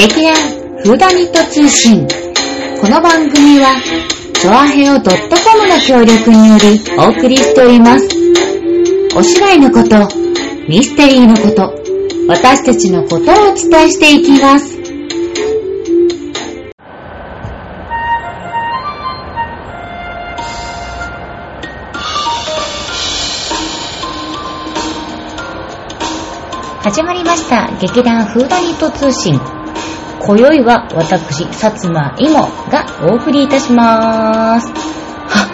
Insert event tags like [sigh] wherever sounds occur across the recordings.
劇団フーダニット通信。この番組は、チョアヘオ .com の協力によりお送りしております。お芝居のこと、ミステリーのこと、私たちのことをお伝えしていきます。始まりました劇団フーダニット通信今宵は私薩摩いもがお送りいたしまーす。は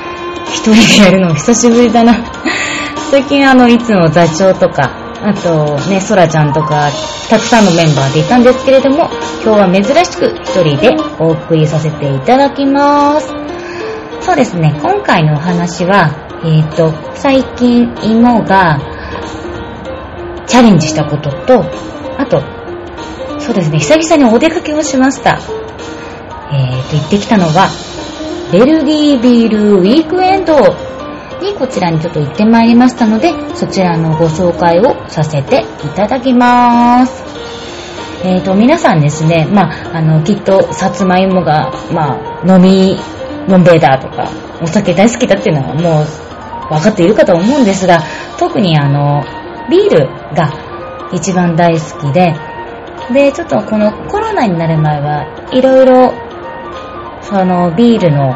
一人でやるの久しぶりだな。[laughs] 最近あのいつも座長とかあとねそらちゃんとかたくさんのメンバーでいたんですけれども今日は珍しく一人でお送りさせていただきます。そうですね今回のお話はえっ、ー、と最近芋がチャレンジしたことと、あと、そうですね、久々にお出かけをしました。えーと、行ってきたのは、ベルギービールウィークエンドにこちらにちょっと行ってまいりましたので、そちらのご紹介をさせていただきます。えーと、皆さんですね、まあ、あの、きっと、さつまいもが、まあ、飲み、のんべいだとか、お酒大好きだっていうのはもう、分かっているかと思うんですが、特にあの、ビールが一番大好きで、で、ちょっとこのコロナになる前はいろいろ、そのビールの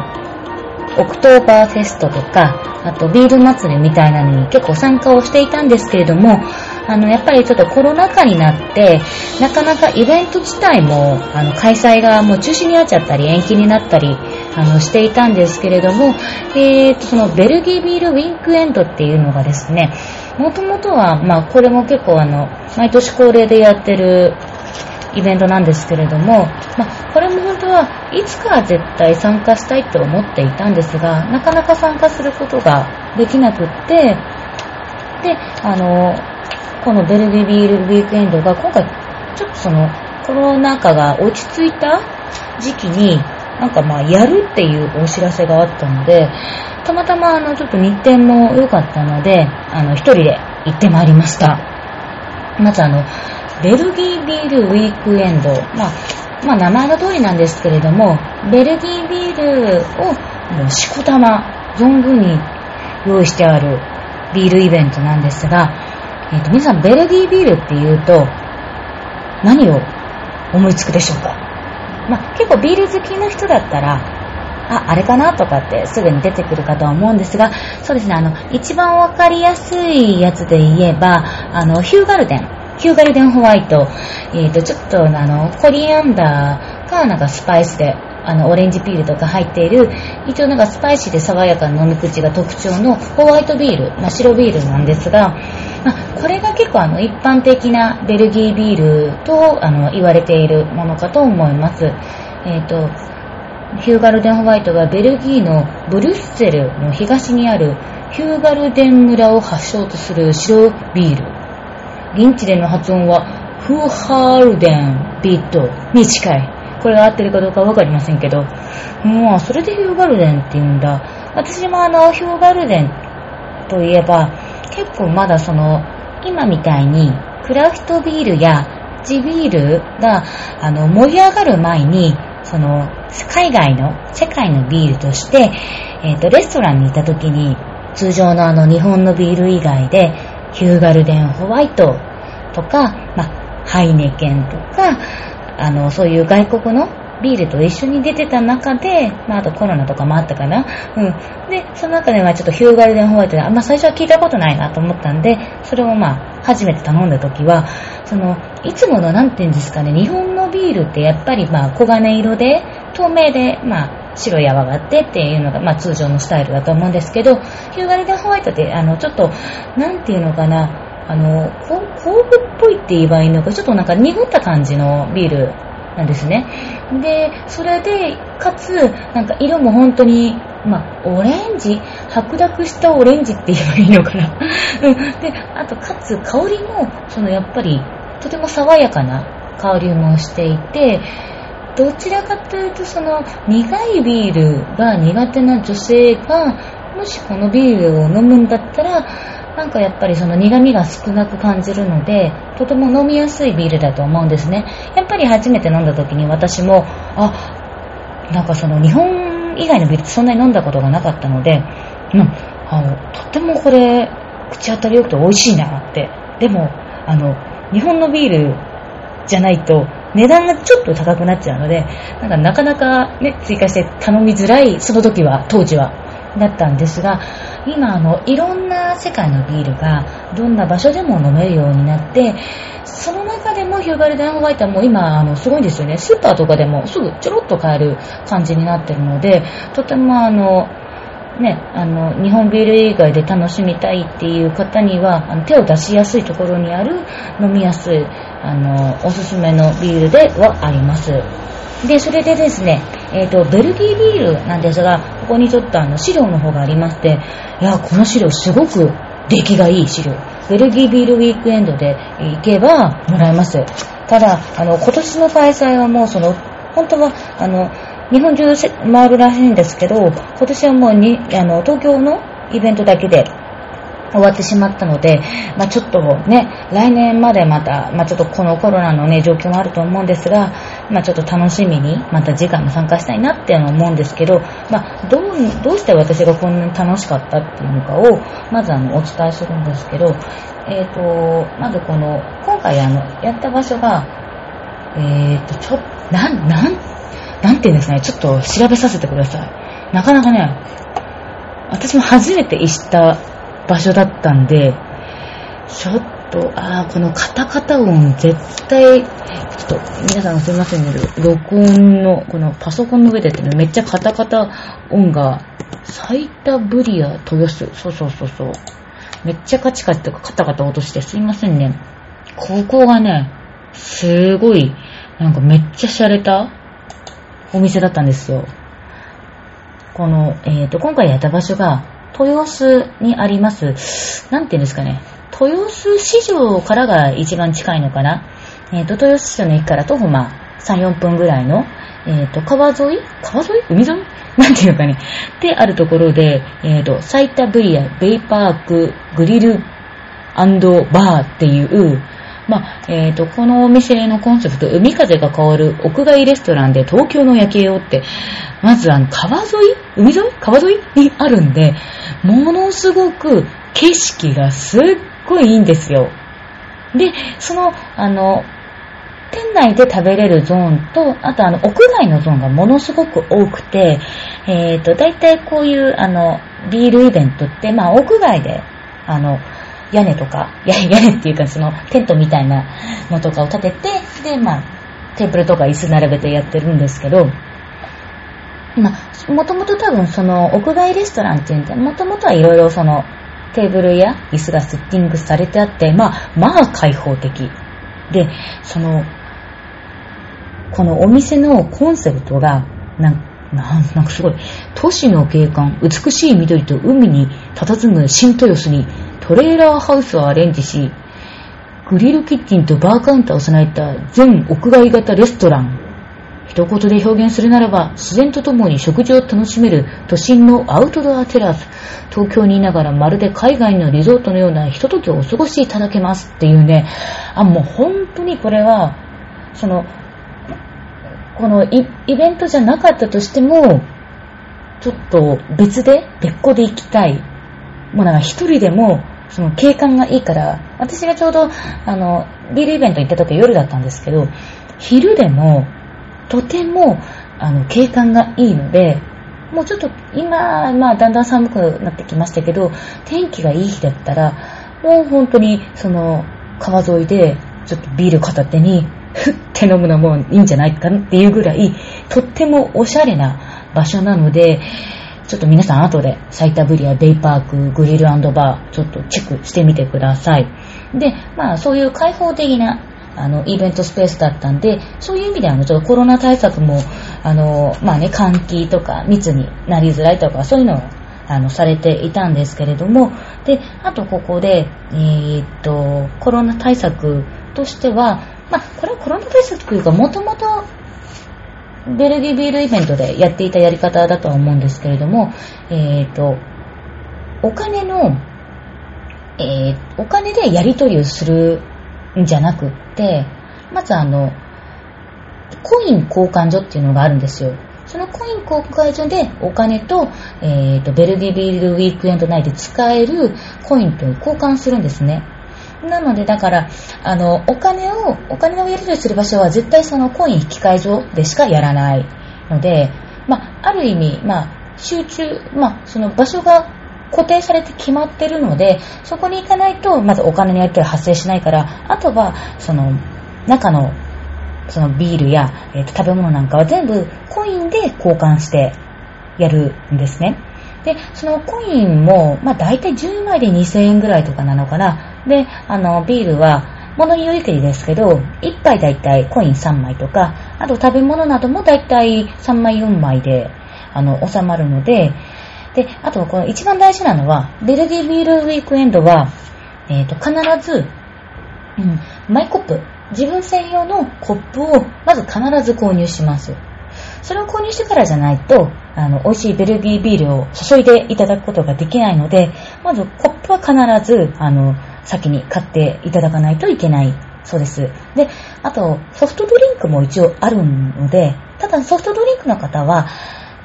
オクトーバーフェストとか、あとビール祭りみたいなのに結構参加をしていたんですけれども、あの、やっぱりちょっとコロナ禍になって、なかなかイベント自体も、あの、開催がもう中止になっちゃったり、延期になったり、あの、していたんですけれども、えーと、そのベルギービールウィンクエンドっていうのがですね、もともとは、まあ、これも結構あの、毎年恒例でやってるイベントなんですけれども、まあ、これも本当はいつかは絶対参加したいと思っていたんですが、なかなか参加することができなくって、で、あの、このベルギービールウィークエンドが今回、ちょっとその、コロナ禍が落ち着いた時期に、なんかまあ、やるっていうお知らせがあったので、たまたまあの、ちょっと日程も良かったので、あの、一人で行ってまいりました。まずあの、ベルギービールウィークエンド。まあ、まあ、名前の通りなんですけれども、ベルギービールをもうしこたま、存分に用意してあるビールイベントなんですが、えっ、ー、と、皆さん、ベルギービールって言うと、何を思いつくでしょうか？まあ、結構ビール好きの人だったら、あ、あれかなとかってすぐに出てくるかとは思うんですが、そうですね、あの、一番わかりやすいやつで言えば、あの、ヒューガルデン。ヒューガルデンホワイト。えっ、ー、と、ちょっと、あの、コリアンダーか、なんかスパイスで、あの、オレンジピールとか入っている、一応なんかスパイシーで爽やかな飲み口が特徴のホワイトビール、まあ、白ビールなんですが、まあ、これが結構あの、一般的なベルギービールと、あの、言われているものかと思います。えっ、ー、と、ヒューガルデンホワイトはベルギーのブリュッセルの東にあるヒューガルデン村を発祥とする白ビール。現地での発音はフーハールデンビットに近い。これが合ってるかどうかわかりませんけど。もう、それでヒューガルデンって言うんだ。私もあの、ヒューガルデンといえば、結構まだその、今みたいにクラフトビールや地ビールがあの盛り上がる前にその、海外の、世界のビールとして、えっ、ー、と、レストランにいた時に、通常のあの、日本のビール以外で、ヒューガルデンホワイトとか、まあ、ハイネケンとか、あの、そういう外国のビールと一緒に出てた中で、まあ、あとコロナとかもあったかな。うん。で、その中ではちょっとヒューガルデンホワイトで、あんま最初は聞いたことないなと思ったんで、それをまあ、初めて頼んだ時は、その、いつもの、なんていうんですかね、日本のビールってやっぱりまあ、黄金色で、透明で、まあ、白い泡があってっていうのが、まあ、通常のスタイルだと思うんですけど、ヒューガルデンホワイトって、あの、ちょっと、なんていうのかな、あの、酵母っぽいって言えばいいのか、ちょっとなんか濁った感じのビールなんですね。で、それで、かつ、なんか色も本当に、まあ、オレンジ？白濁したオレンジって言えばいいのかな？[laughs] で、あと、かつ、香りも、その、やっぱり、とても爽やかな香りもしていて、どちらかというと、その、苦いビールが苦手な女性が、もしこのビールを飲むんだったら、なんかやっぱりその苦味が少なく感じるので、とても飲みやすいビールだと思うんですね。やっぱり初めて飲んだ時に私も、あ、なんかその日本以外のビールってそんなに飲んだことがなかったので、うん、あの、とてもこれ、口当たり良くて美味しいなって。でも、あの、日本のビールじゃないと値段がちょっと高くなっちゃうので、なんかなかなかね、追加して頼みづらい、その時は、当時は、だったんですが、今あの、いろんな世界のビールが、どんな場所でも飲めるようになって、その中でもヒューガルデンホワイトはもう今、あの、すごいんですよね。スーパーとかでもすぐちょろっと買える感じになってるので、とてもあの、ね、あの、日本ビール以外で楽しみたいっていう方には、あの手を出しやすいところにある飲みやすい、あの、おすすめのビールではあります。で、それでですね、え、ー、と、ベルギービールなんですが、ここにちょっとあの、資料の方がありまして、いや、この資料すごく出来がいい資料。ベルギービールウィークエンドで行けばもらえます。ただ、あの、今年の開催はもうその、本当は、あの、日本中回るらしいんですけど、今年はもうに、あの、東京のイベントだけで終わってしまったので、まあ、ちょっとね、来年までまた、まあ、ちょっとこのコロナのね、状況もあると思うんですが、まあ、ちょっと楽しみに、また次回も参加したいなっていうのを思うんですけど、まあ、どう、どうして私がこんなに楽しかったっていうのかを、まずあの、お伝えするんですけど、えっ、ー、と、まずこの、今回あの、やった場所が、えっ、ー、と、ちょ、なん、なん、なんていうんですかね、ちょっと調べさせてください。なかなかね、私も初めて行った場所だったんで、ちょっと、ああ、このカタカタ音絶対、ちょっと、皆さんすいませんね、録音の、このパソコンの上でってめっちゃカタカタ音が、サイタブリア豊洲、そうそうそうそう。めっちゃカチカチとかカタカタ落としてすいませんね。ここがね、すごい、なんかめっちゃ洒落たお店だったんですよ。この、えっ、ー、と、今回やった場所が、豊洲にあります、なんていうんですかね、豊洲市場からが一番近いのかな。えっ、ー、と、豊洲市場の駅から徒歩まあ、3、4分ぐらいの、えっ、ー、と、川沿い？川沿い？海沿い？なんていうかね。で、あるところで、えっ、ー、と、サイタブリア、ベイパーク、グリルバーっていう、まあ、えっ、ー、と、このお店のコンセプト、海風が変わる屋外レストランで東京の夜景をって、まずあの、川沿い海沿い？川沿い？にあるんで、ものすごく景色がすっごいいいんですよ。で、その、あの、店内で食べれるゾーンと、あとあの、屋外のゾーンがものすごく多くて、えっ、ー、と、大体こういう、あの、ビールイベントって、まあ、屋外で、あの、屋根とか、屋根っていうかそのテントみたいなのとかを立てて、で、まあ、テーブルとか椅子並べてやってるんですけど、まあ、もともと多分その屋外レストランっていうんで、もともとはいろいろそのテーブルや椅子がセッティングされてあって、まあ、まあ開放的。で、その、このお店のコンセプトが、なんなんなんかすごい、都市の景観、美しい緑と海に佇む新豊洲にトレーラーハウスをアレンジし、グリルキッチンとバーカウンターを備えた全屋外型レストラン。一言で表現するならば、自然とともに食事を楽しめる都心のアウトドアテラス。東京にいながらまるで海外のリゾートのようなひとときをお過ごしいただけますっていうね、あ、もう本当にこれは、その、このイベントじゃなかったとしても、ちょっと別で、別個で行きたい。もうなんか一人でもその景観がいいから、私がちょうど、あの、ビールイベント行った時は夜だったんですけど、昼でも、とても、あの、景観がいいので、もうちょっと今、まあ、だんだん寒くなってきましたけど、天気がいい日だったら、もう本当に、その、川沿いで、ちょっとビール片手に、ふって飲むのもいいんじゃないかっていうぐらい、とってもおしゃれな場所なので、ちょっと皆さん後でサイタブリア、ベイパーク、グリルバー、ちょっとチェックしてみてください。で、まあそういう開放的なあの、イベントスペースだったんで、そういう意味では、ちょっとコロナ対策も、あの、まあね、換気とか密になりづらいとか、そういうのを、あの、されていたんですけれども、で、あとここで、えー、っと、コロナ対策としては、まあ、これはコロナ対策というか、もともとベルギービールイベントでやっていたやり方だとは思うんですけれども、えっ、ー、と、お金の、えー、お金でやり取りをするんじゃなくって、まずあの、コイン交換所っていうのがあるんですよ。そのコイン交換所でお金と、えーと、ベルディビールウィークエンド内で使えるコインと交換するんですね。なので、だから、あの、お金を、お金をやり取りする場所は絶対そのコイン引き換え所でしかやらないので、まあ、ある意味、まあ、集中、まあ、その場所が固定されて決まってるので、そこに行かないと、まずお金のやり取り発生しないから、あとは、その、中の、そのビールや、えー、と食べ物なんかは全部コインで交換してやるんですね。で、そのコインも、まあ大体10枚で2000円ぐらいとかなのかな。で、あの、ビールは、物によりけりですけど、1杯大体コイン3枚とか、あと食べ物なども大体3枚4枚で、あの、収まるので、で、あとこの一番大事なのは、ベルディビールウィークエンドは、えっ、ー、と、必ず、うん、マイコップ、自分専用のコップをまず必ず購入します。それを購入してからじゃないと、あの、美味しいベルギービールを注いでいただくことができないので、まずコップは必ず、あの、先に買っていただかないといけないそうです。で、あと、ソフトドリンクも一応あるので、ただソフトドリンクの方は、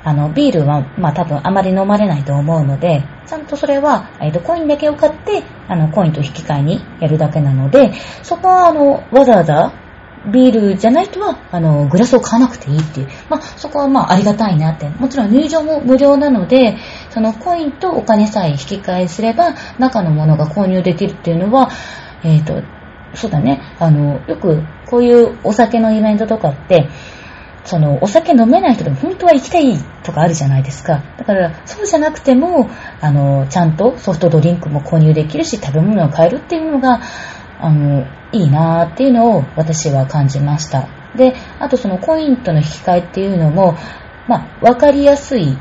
あの、ビールは、まあ多分あまり飲まれないと思うので、ちゃんとそれは、えっ、と、コインだけを買って、あの、コインと引き換えにやるだけなので、そこは、あの、わざわざ、ビールじゃない人は、あの、グラスを買わなくていいっていう。まあ、そこはまあ、ありがたいなって。もちろん入場も無料なので、そのコインとお金さえ引き換えすれば、中のものが購入できるっていうのは、えっ、ー、と、そうだね。あの、よく、こういうお酒のイベントとかって、その、お酒飲めない人でも本当は行きたいとかあるじゃないですか。だから、そうじゃなくても、あの、ちゃんとソフトドリンクも購入できるし、食べ物を買えるっていうのが、あの、いいなーっていうのを私は感じました。で、あとそのコインとの引き換えっていうのも、まあ、わかりやすい。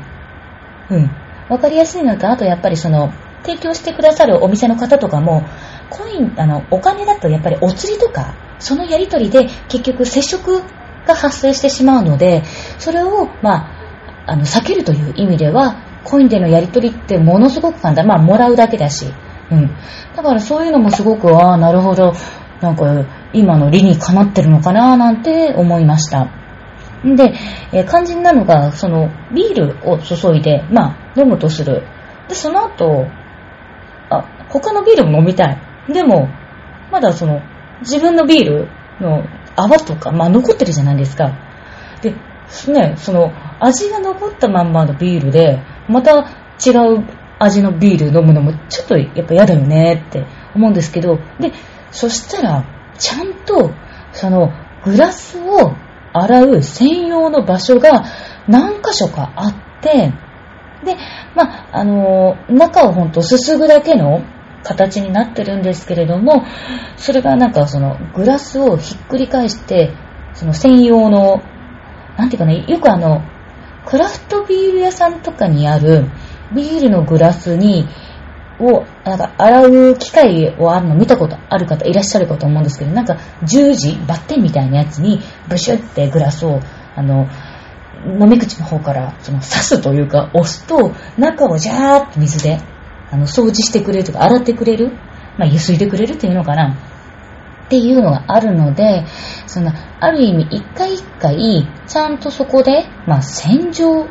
うん。わかりやすいのと、あとやっぱりその、提供してくださるお店の方とかも、コイン、あの、お金だとやっぱりお釣りとか、そのやりとりで結局接触が発生してしまうので、それを、まあ、あの、避けるという意味では、コインでのやり取りってものすごく簡単。まあ、もらうだけだし。うん。だからそういうのもすごく、ああ、なるほど。なんか、今の理にかなってるのかな、なんて思いました。で、えー、肝心なのが、その、ビールを注いで、まあ、飲むとする。で、その後、あ、他のビールも飲みたい。でも、まだその、自分のビールの泡とか、まあ残ってるじゃないですか。で、ね、その味が残ったまんまのビールで、また違う味のビール飲むのもちょっとやっぱ嫌だよねって思うんですけど、で、そしたら、ちゃんと、その、グラスを洗う専用の場所が何箇所かあって、で、まあ、あの中をほんとすすぐだけの形になってるんですけれども、それがなんかそのグラスをひっくり返して、その専用の、なんていうかね、よくあの、クラフトビール屋さんとかにあるビールのグラスに、を、なんか洗う機械をあるの見たことある方いらっしゃるかと思うんですけど、なんか十字、バッテンみたいなやつにブシュってグラスを、あの、飲み口の方からその刺すというか押すと中をジャーッと水であの、掃除してくれるとか、洗ってくれる、まあ、ゆすいでくれるっていうのかな。っていうのがあるので、その、ある意味、一回一回、ちゃんとそこで、まあ、洗浄、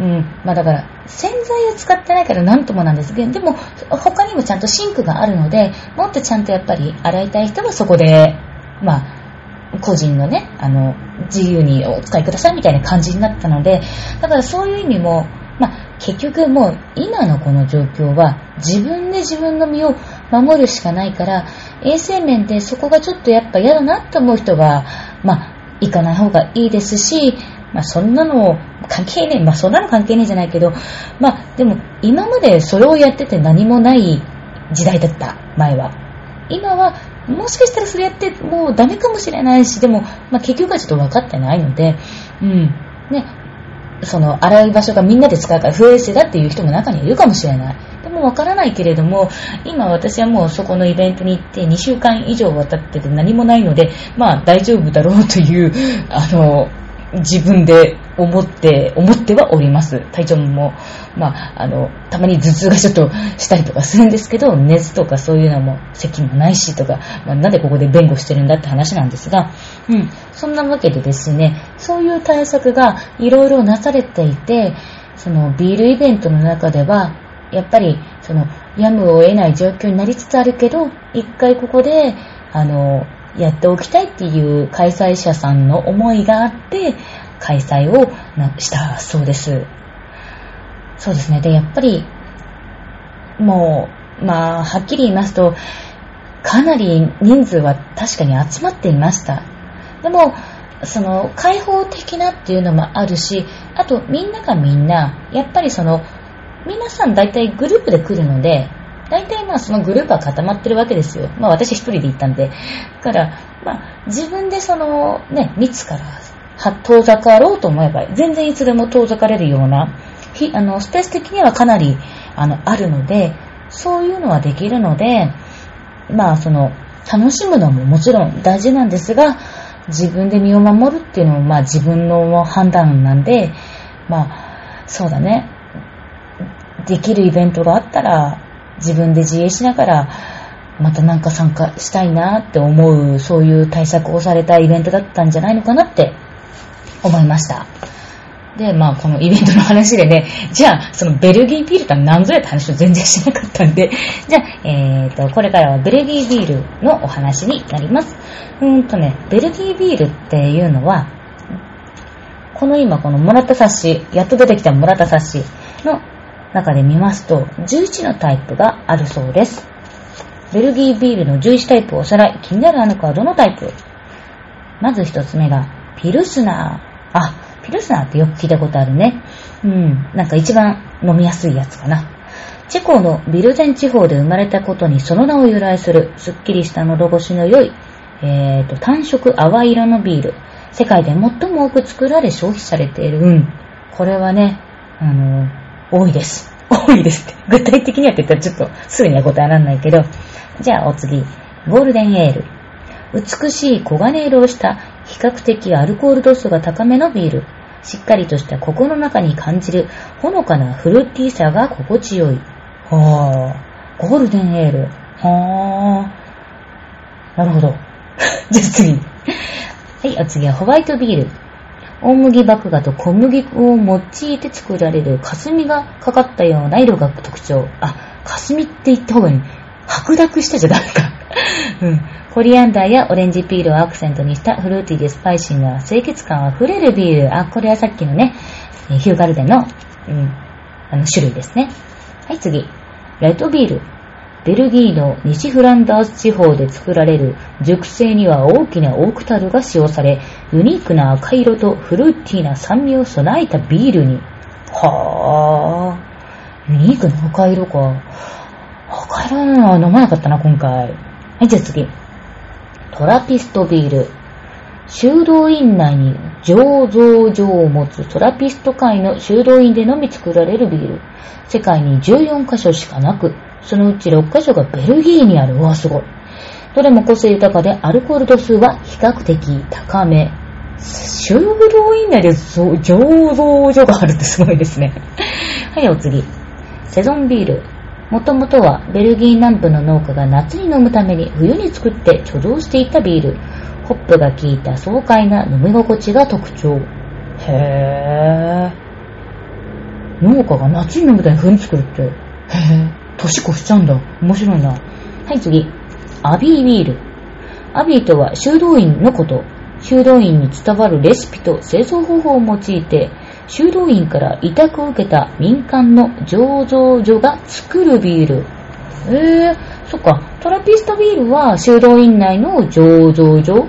うん、まあだから、洗剤を使ってないから何ともなんです。けど、でも、他にもちゃんとシンクがあるので、もっとちゃんとやっぱり洗いたい人はそこで、まあ、個人のね、あの、自由にお使いくださいみたいな感じになったので、だからそういう意味も、まあ、結局もう今のこの状況は自分で自分の身を守るしかないから衛生面でそこがちょっとやっぱ嫌だなと思う人はまあ行かない方がいいですしまあそんなの関係ねえまあそんなの関係ねえじゃないけどまあでも今までそれをやってて何もない時代だった前は今はもしかしたらそれやってもうダメかもしれないしでも、まあ、結局はちょっと分かってないのでうんねその洗い場所がみんなで使うから不衛生だっていう人も中にいるかもしれない。でもわからないけれども、今私はもうそこのイベントに行って2週間以上渡ってて何もないので、まあ大丈夫だろうという、あの、自分で思って、思ってはおります。体調も、まあ、あの、たまに頭痛がちょっとしたりとかするんですけど、熱とかそういうのも、咳もないしとか、まあ、なんでここで弁護してるんだって話なんですが、うん、そんなわけでですね、そういう対策がいろいろなされていて、そのビールイベントの中では、やっぱり、その、やむを得ない状況になりつつあるけど、一回ここで、あの、やっておきたいっていう開催者さんの思いがあって、開催をなしたそうです。そうですね。で、やっぱり、もう、まあ、はっきり言いますと、かなり人数は確かに集まっていました。でも、その、開放的なっていうのもあるし、あと、みんながみんな、やっぱりその、皆さん大体グループで来るので、大体まあそのグループは固まってるわけですよ。まあ私一人で行ったんで。だから、まあ自分でそのね、密から遠ざかろうと思えば、全然いつでも遠ざかれるような、ひあのスペース的にはかなりあのあるので、そういうのはできるので、まあその、楽しむのももちろん大事なんですが、自分で身を守るっていうのもまあ自分の判断なんで、まあ、そうだね。できるイベントがあったら、自分で自衛しながら、またなんか参加したいなって思う、そういう対策をされたイベントだったんじゃないのかなって思いました。で、まあ、このイベントの話でね、じゃあ、そのベルギービールとは何ぞやって話を全然しなかったんで、[laughs] じゃあ、えーと、これからはベルギービールのお話になります。うーんとね、ベルギービールっていうのは、この今このもらった冊子、やっと出てきたもらった冊子の中で見ますと、11のタイプがあるそうです。ベルギービールの11タイプをおさらい。気になるあの子はどのタイプ？まず一つ目が、ピルスナー。あ、ピルスナーってよく聞いたことあるね。うん、なんか一番飲みやすいやつかな。チェコのビルゼン地方で生まれたことにその名を由来する、すっきりした喉越しの良い、えーと、単色淡い色のビール。世界で最も多く作られ消費されている。うん。これはね、あの、多いです。多いですって。具体的にはって言ったらちょっとすぐには答えられないけど。じゃあお次。ゴールデンエール。美しい黄金色をした比較的アルコール度数が高めのビール。しっかりとした心の中に感じるほのかなフルーティーさが心地よい。はぁ。ゴールデンエール。はぁ。なるほど。[laughs] じゃあ次。はい、お次はホワイトビール。大麦麦芽と小麦粉を用いて作られる霞がかかったような色が特徴。あ、霞って言った方がいい。白濁してちゃダメか。[laughs] うん。コリアンダーやオレンジピールをアクセントにしたフルーティーでスパイシーな清潔感あふれるビール。あ、これはさっきのね、ヒューガルデンの、うん、あの種類ですね。はい、次。レッドビール。ベルギーの西フランダース地方で作られる熟成には大きなオークタルが使用され、ユニークな赤色とフルーティーな酸味を備えたビールに。はぁ。ユニークな赤色か。赤色なのは飲まなかったな、今回。はい、じゃあ次。トラピストビール。修道院内に醸造所を持つトラピスト会の修道院でのみ作られるビール。世界に14カ所しかなく、そのうち6カ所がベルギーにある。うわ、すごい。どれも個性豊かでアルコール度数は比較的高め。修道院内で醸造所があるってすごいですね。[laughs] はい、お次。セゾンビール。もともとはベルギー南部の農家が夏に飲むために冬に作って貯蔵していたビール。ホップが効いた爽快な飲み心地が特徴。へー。農家が夏に飲むために冬に作るって。へー。年越しちゃうんだ。面白いな。はい、次。アビービール。アビーとは修道院のこと。修道院に伝わるレシピと製造方法を用いて、修道院から委託を受けた民間の醸造所が作るビール。えー、そっか。トラピストビールは修道院内の醸造所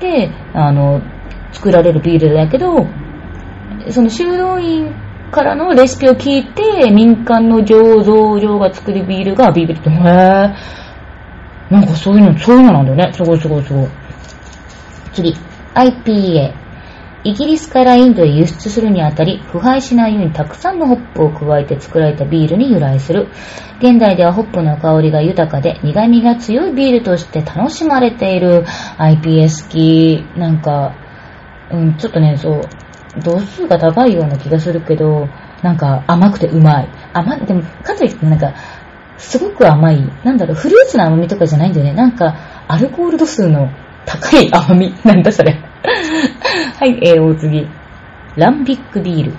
で、あの、作られるビールだけど、その修道院からのレシピを聞いて、民間の醸造所が作るビールがビールって、へー。なんかそういうの、そういうのなんだよね。すごいすごいすごい。次、IPA。イギリスからインドへ輸出するにあたり、腐敗しないようにたくさんのホップを加えて作られたビールに由来する。現代ではホップの香りが豊かで苦味が強いビールとして楽しまれている IPA 好き。なんか、うん、ちょっとね、そう、度数が高いような気がするけど、なんか甘くてうまい。甘でも、かといってなんか、すごく甘い。なんだろう、フルーツの甘みとかじゃないんだよね。なんか、アルコール度数の高い甘み。[laughs] なんだそれ。[laughs] はい、えー、お次。ランビックビール。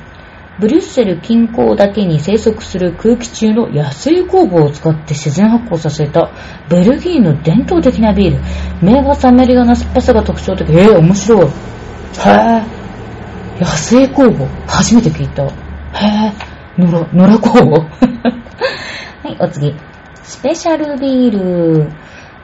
ブリュッセル近郊だけに生息する空気中の野生酵母を使って自然発酵させたベルギーの伝統的なビール。名バサメリアな酸っぱさが特徴的。えー、面白い。へぇ野生酵母。初めて聞いた。へぇ野良、野良酵母 [laughs] はい、お次。スペシャルビール。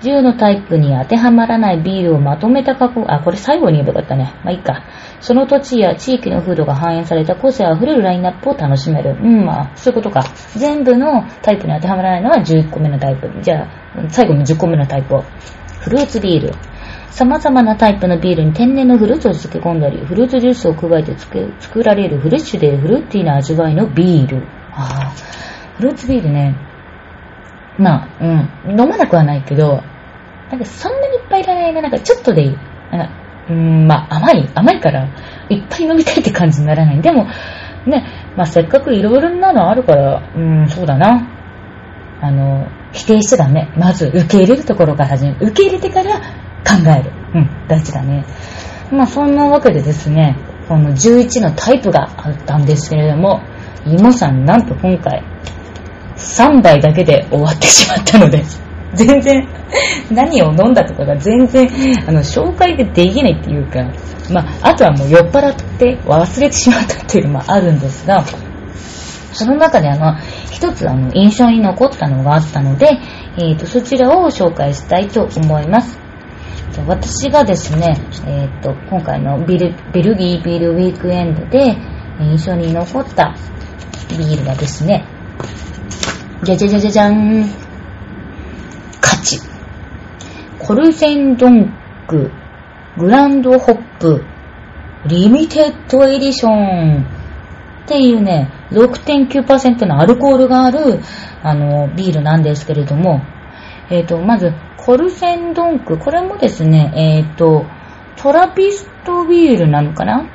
10のタイプに当てはまらないビールをまとめた加工、あ、これ最後に言えばよかったね。まあいいか。その土地や地域の風土が反映された個性あふれるラインナップを楽しめる。うん、まあ、そういうことか。全部のタイプに当てはまらないのは11個目のタイプ。じゃあ、最後の10個目のタイプを。フルーツビール。様々なタイプのビールに天然のフルーツを漬け込んだり、フルーツジュースを加えて作られるフレッシュでフルーティーな味わいのビール。ああ、フルーツビールね。まあ、うん、飲まなくはないけど、なんかそんなにいっぱいいらないな、なんかちょっとでいい。なんか、うん、まあ甘い、甘いから、いっぱい飲みたいって感じにならない。でも、ね、まあせっかくいろいろなのあるから、うん、そうだな。あの、否定しちゃダメ。まず受け入れるところから始める。受け入れてから考える。うん、大事だね。まあそんなわけでですね、この11のタイプがあったんですけれども、芋さんなんと今回、3杯だけで終わってしまったので、[laughs] 全然、何を飲んだとかが全然、あの、紹介でできないっていうか、まあ、あとはもう酔っ払って忘れてしまったっていうのもあるんですが、その中であの、一つあの、印象に残ったのがあったので、えっ、ー、と、そちらを紹介したいと思います。私がですね、え、ー、と、今回のビルベルギービールウィークエンドで印象に残ったビールはですね、じゃじゃじゃじゃじゃん。コルセンドンクグランドホップ Limited Edition っていうね、6.9%のアルコールがある、あの、ビールなんですけれども、えっ、ー、と、まず、コルセンドンク、これもですね、えっ、ー、と、トラピストビールなのかな？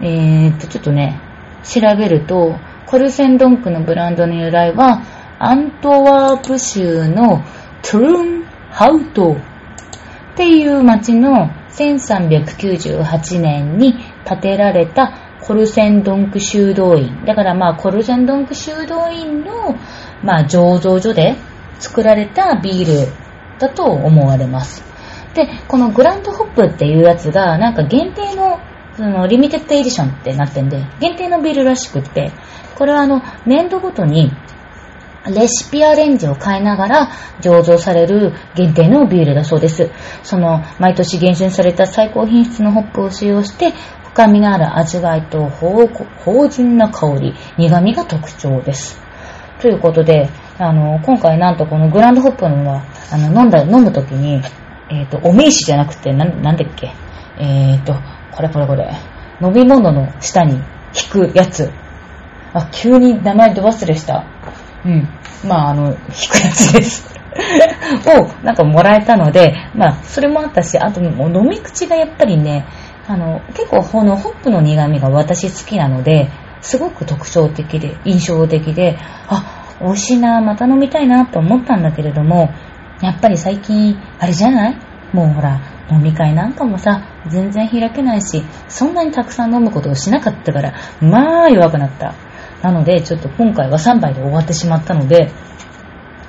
えっ、と、ちょっとね、調べると、コルセンドンクのブランドの由来は、アントワープ州のトゥルンハウトっていう町の1398年に建てられたコルセンドンク修道院。だからまあコルセンドンク修道院のまあ醸造所で作られたビールだと思われます。で、このグランドホップっていうやつがなんか限定のそのリミテッドエディションってなってんで、限定のビールらしくって、これはあの年度ごとにレシピアレンジを変えながら醸造される限定のビールだそうです。その毎年厳選された最高品質のホップを使用して深みのある味わいと芳醇な香り、苦味が特徴です。ということで、あの、今回なんとこのグランドホップのは、あの、飲んだ、飲むときに、えっ、ー、と、お名刺じゃなくて、な、なんだっけ？えっ、ー、と、これこれこれ。飲み物の下に引くやつ。あ、急に名前ど忘れした。うん。まあ、あの、引くやつです [laughs] を、なんかもらえたので、まあ、それもあったし、あと、もう飲み口がやっぱりね、あの、結構、このホップの苦味が私好きなので、すごく特徴的で、印象的で、あ、美味しいな、また飲みたいなと思ったんだけれども、やっぱり最近、あれじゃない？もうほら、飲み会なんかもさ、全然開けないし、そんなにたくさん飲むことをしなかったから、まあ弱くなった。なので、ちょっと今回は3杯で終わってしまったので、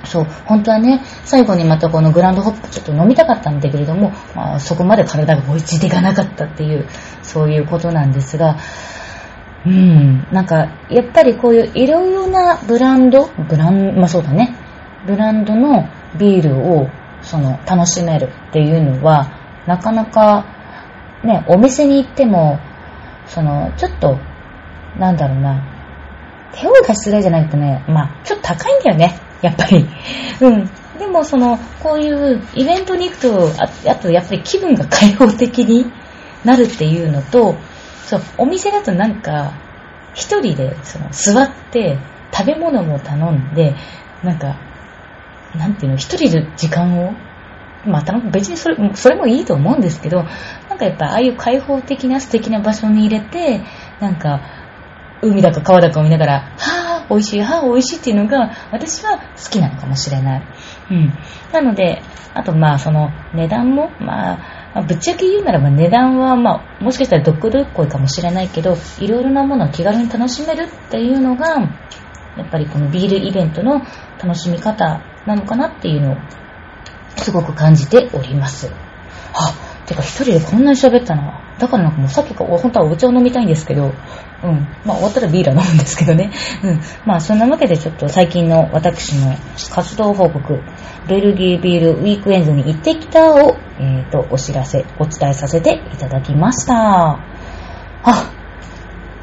そう、本当はね、最後にまたこのグランドホップちょっと飲みたかったんだけれども、まあ、そこまで体が追いついていかなかったっていう、そういうことなんですが、うん、なんか、やっぱりこういういろいろなブランド、ブラン、まあそうだね、ブランドのビールを、その、楽しめるっていうのは、なかなか、ね、お店に行っても、その、ちょっと、なんだろうな、手を出しづらいじゃないとね、まあ、ちょっと高いんだよね、やっぱり。[laughs] うん。でも、その、こういうイベントに行くと、ああと、やっぱり気分が開放的になるっていうのと、そう、お店だとなんか、一人で、その、座って、食べ物も頼んで、なんか、なんていうの、一人で時間を、まあ、別にそれそれもいいと思うんですけど、なんかやっぱああいう開放的な素敵な場所に入れて、なんか、海だか川だかを見ながら、はぁ、美味しい、はぁ、美味しいっていうのが、私は好きなのかもしれない。うん。なので、あとまあ、その、値段も、まあ、まあ、ぶっちゃけ言うならば値段は、まあ、もしかしたら毒っこいかもしれないけど、いろいろなものを気軽に楽しめるっていうのが、やっぱりこのビールイベントの楽しみ方なのかなっていうのを、すごく感じております。あ、てか一人でこんなに喋ったな。だからなんかもうさっきから本当はお茶を飲みたいんですけど、うん。まあ終わったらビールは飲むんですけどね。うん。まあそんなわけでちょっと最近の私の活動報告、ベルギービールウィークエンドに行ってきたを、えっ、ー、と、お知らせ、お伝えさせていただきました。あ、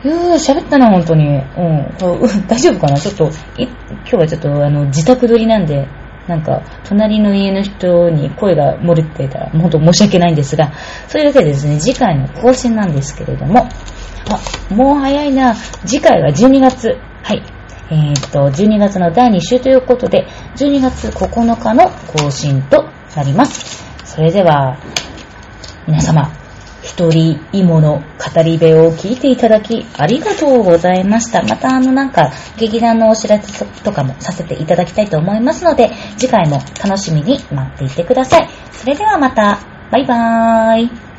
うー、喋ったな、本当に。うん。[laughs] 大丈夫かな？ちょっと、今日はちょっと、あの、自宅撮りなんで、なんか、隣の家の人に声が漏れてたら、本当申し訳ないんですが、そういうわけでですね、次回の更新なんですけれども、あ、もう早いな。次回は12月。はい。えー、っと、12月の第2週ということで、12月9日の更新となります。それでは、皆様、一人芋の語り部を聞いていただきありがとうございました。またあのなんか劇団のお知らせとかもさせていただきたいと思いますので、次回も楽しみに待っていてください。それではまた、バイバーイ。